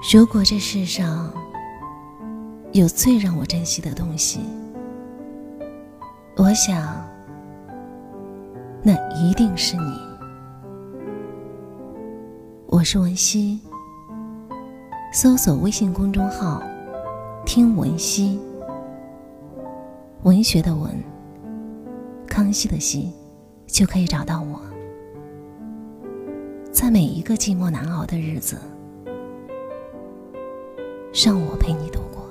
如果这世上有最让我珍惜的东西，我想，那一定是你。我是文熙，搜索微信公众号“听文熙”，文学的文，康熙的熙，就可以找到我。在每一个寂寞难熬的日子。让我陪你度过。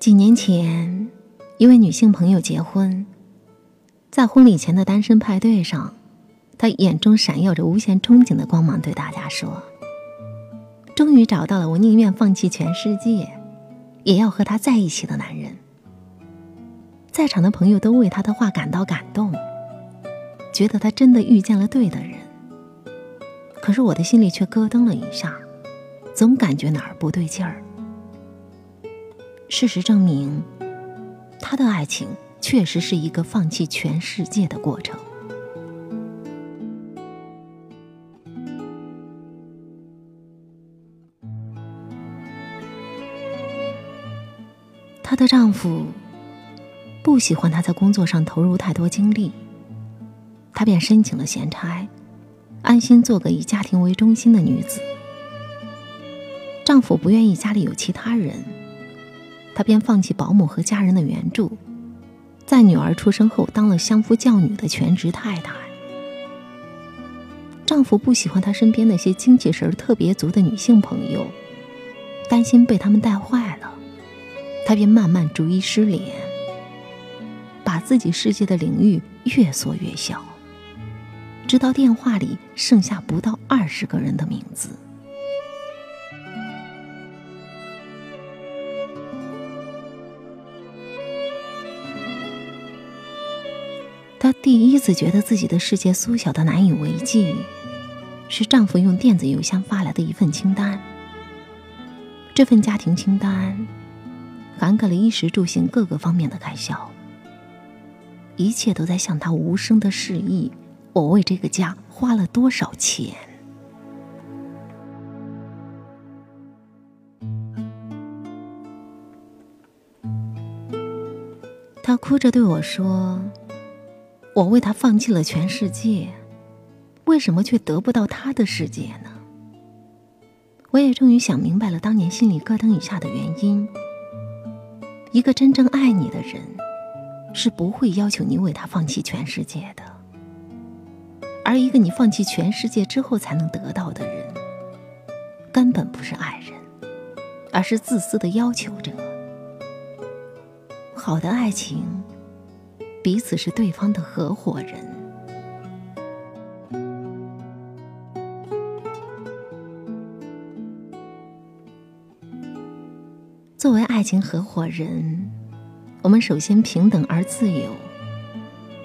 几年前，一位女性朋友结婚，在婚礼前的单身派对上。他眼中闪耀着无限憧憬的光芒，对大家说：“终于找到了我宁愿放弃全世界，也要和他在一起的男人。”在场的朋友都为他的话感到感动，觉得他真的遇见了对的人。可是我的心里却咯噔了一下，总感觉哪儿不对劲儿。事实证明，他的爱情确实是一个放弃全世界的过程。的丈夫不喜欢她在工作上投入太多精力，她便申请了闲差，安心做个以家庭为中心的女子。丈夫不愿意家里有其他人，她便放弃保姆和家人的援助，在女儿出生后当了相夫教女的全职太太。丈夫不喜欢她身边那些精气神特别足的女性朋友，担心被他们带坏了。他便慢慢逐一失联，把自己世界的领域越缩越小，直到电话里剩下不到二十个人的名字。她第一次觉得自己的世界缩小的难以为继，是丈夫用电子邮箱发来的一份清单。这份家庭清单。涵盖了衣食住行各个方面的开销，一切都在向他无声的示意，我为这个家花了多少钱。他哭着对我说：“我为他放弃了全世界，为什么却得不到他的世界呢？”我也终于想明白了当年心里咯噔一下的原因。一个真正爱你的人，是不会要求你为他放弃全世界的；而一个你放弃全世界之后才能得到的人，根本不是爱人，而是自私的要求者。好的爱情，彼此是对方的合伙人。作为爱情合伙人，我们首先平等而自由，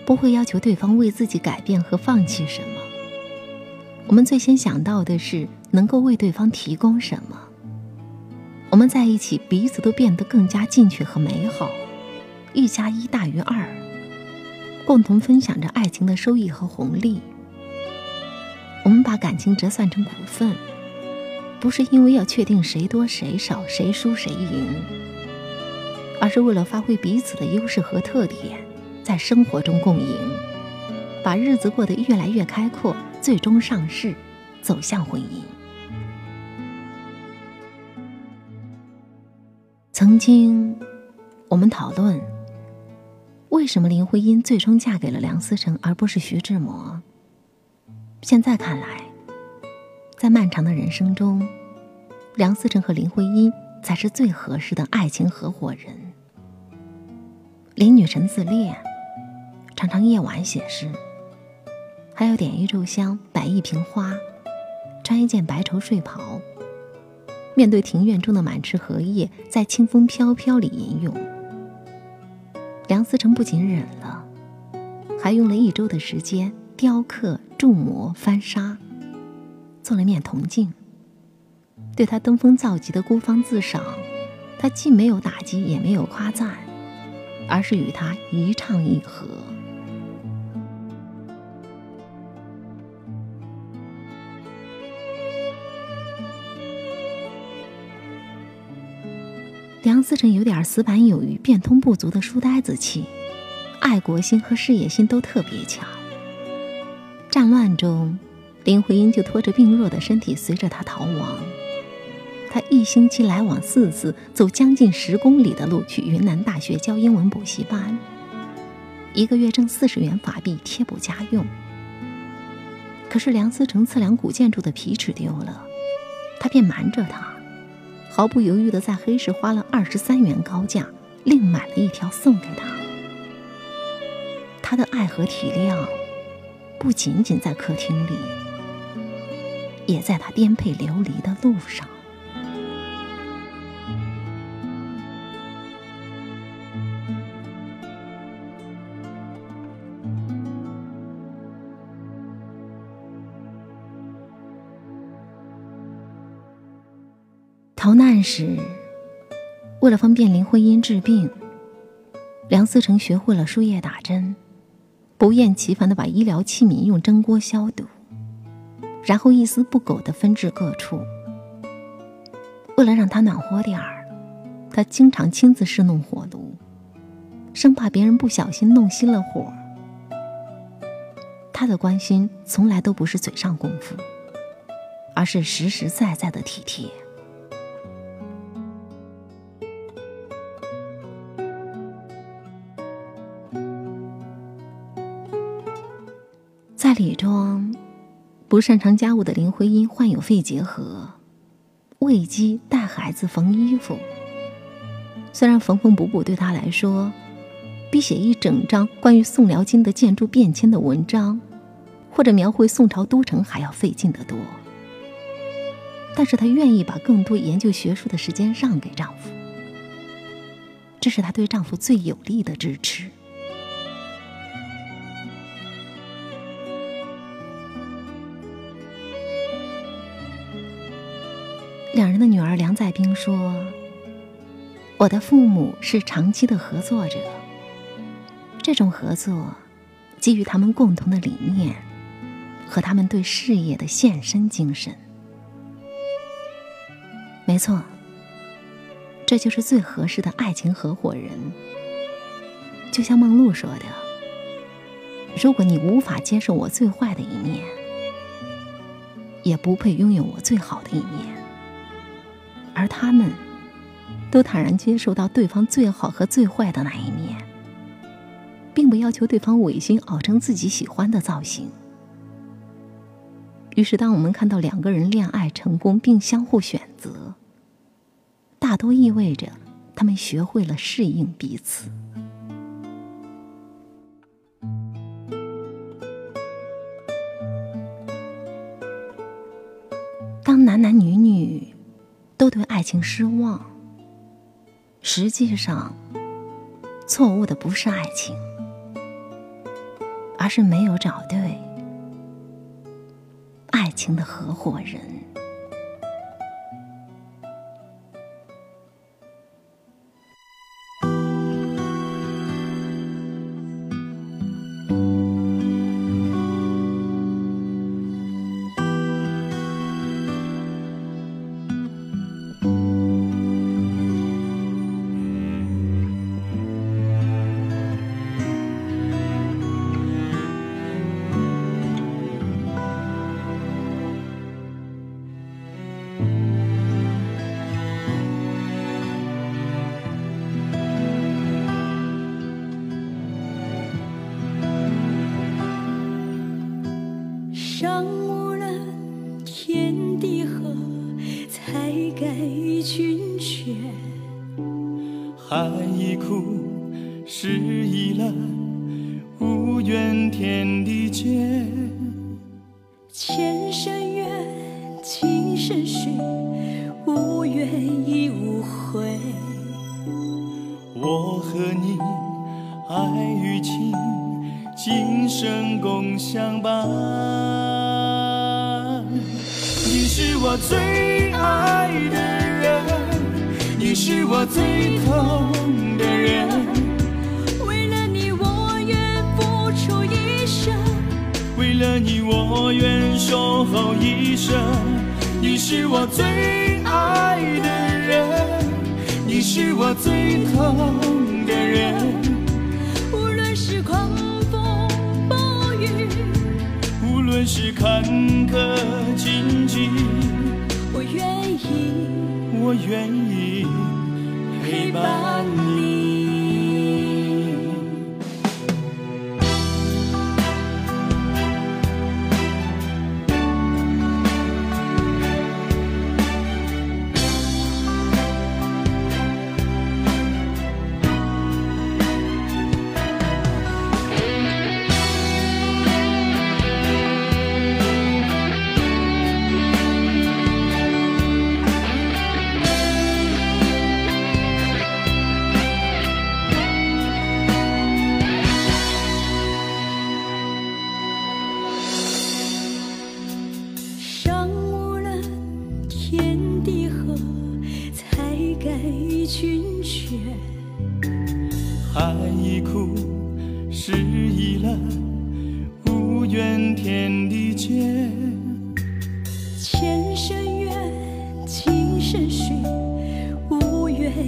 不会要求对方为自己改变和放弃什么。我们最先想到的是能够为对方提供什么。我们在一起，彼此都变得更加进取和美好，一加一大于二，共同分享着爱情的收益和红利。我们把感情折算成股份。不是因为要确定谁多谁少、谁输谁赢，而是为了发挥彼此的优势和特点，在生活中共赢，把日子过得越来越开阔，最终上市，走向婚姻。曾经，我们讨论为什么林徽因最终嫁给了梁思成，而不是徐志摩。现在看来。在漫长的人生中，梁思成和林徽因才是最合适的爱情合伙人。林女神自恋，常常夜晚写诗，还要点一炷香，摆一瓶花，穿一件白绸睡袍，面对庭院中的满池荷叶，在清风飘飘里吟咏。梁思成不仅忍了，还用了一周的时间雕刻、铸模、翻砂，做了面铜镜。对他登峰造极的孤芳自赏，他既没有打击，也没有夸赞，而是与他一唱一和。梁思成有点死板有余、变通不足的书呆子气，爱国心和事业心都特别强。战乱中，林徽因就拖着病弱的身体随着他逃亡。他一星期来往四次，走将近十公里的路去云南大学教英文补习班，一个月挣四十元法币贴补家用。可是梁思成测量古建筑的皮尺丢了，他便瞒着他。毫不犹豫地在黑市花了二十三元高价，另买了一条送给他。他的爱和体谅，不仅仅在客厅里，也在他颠沛流离的路上。逃难时，为了方便林徽因治病，梁思成学会了输液打针，不厌其烦地把医疗器皿用蒸锅消毒，然后一丝不苟地分至各处。为了让他暖和点儿，他经常亲自试弄火炉，生怕别人不小心弄熄了火。他的关心从来都不是嘴上功夫，而是实实在在的体贴。在李庄，不擅长家务的林徽因患有肺结核，喂鸡、带孩子、缝衣服。虽然缝缝补补对她来说，比写一整章关于宋辽金的建筑变迁的文章，或者描绘宋朝都城还要费劲得多，但是她愿意把更多研究学术的时间让给丈夫，这是她对丈夫最有力的支持。两人的女儿梁再冰说：“我的父母是长期的合作者，这种合作基于他们共同的理念和他们对事业的献身精神。没错，这就是最合适的爱情合伙人。就像梦露说的：‘如果你无法接受我最坏的一面，也不配拥有我最好的一面。’”而他们，都坦然接受到对方最好和最坏的那一面，并不要求对方违心熬成自己喜欢的造型。于是，当我们看到两个人恋爱成功并相互选择，大多意味着他们学会了适应彼此。爱情失望。实际上，错误的不是爱情，而是没有找对爱情的合伙人。海已枯，石已烂，无缘天地间。前生缘，今生续，无怨亦无悔。我和你，爱与情，今生共相伴。你是我最爱的人，你是我最疼的人。为了你，我愿付出一生。为了你，我愿守候一生。你是我最爱的人，你是我最痛的人。无论是狂风暴雨，无论是坎坷荆棘，我愿意我愿意陪伴你。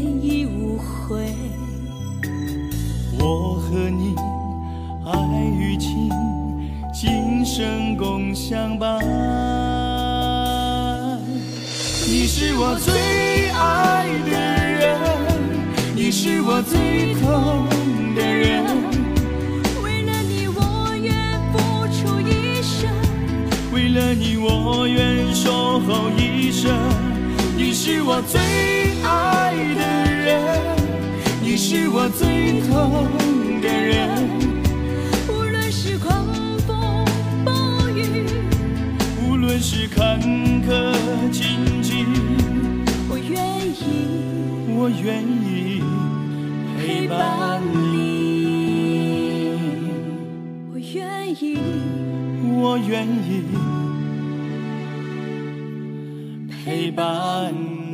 已无悔。我和你爱与情，今生共相伴。你是我最爱的人，你是我最痛的人。为了你，我愿付出一生。为了你，我愿守候一生。你是我最爱的人，你是我最痛的人。无论是狂风暴雨，无论是坎坷荆棘，我愿意我愿意陪伴你。我愿意我愿意陪伴。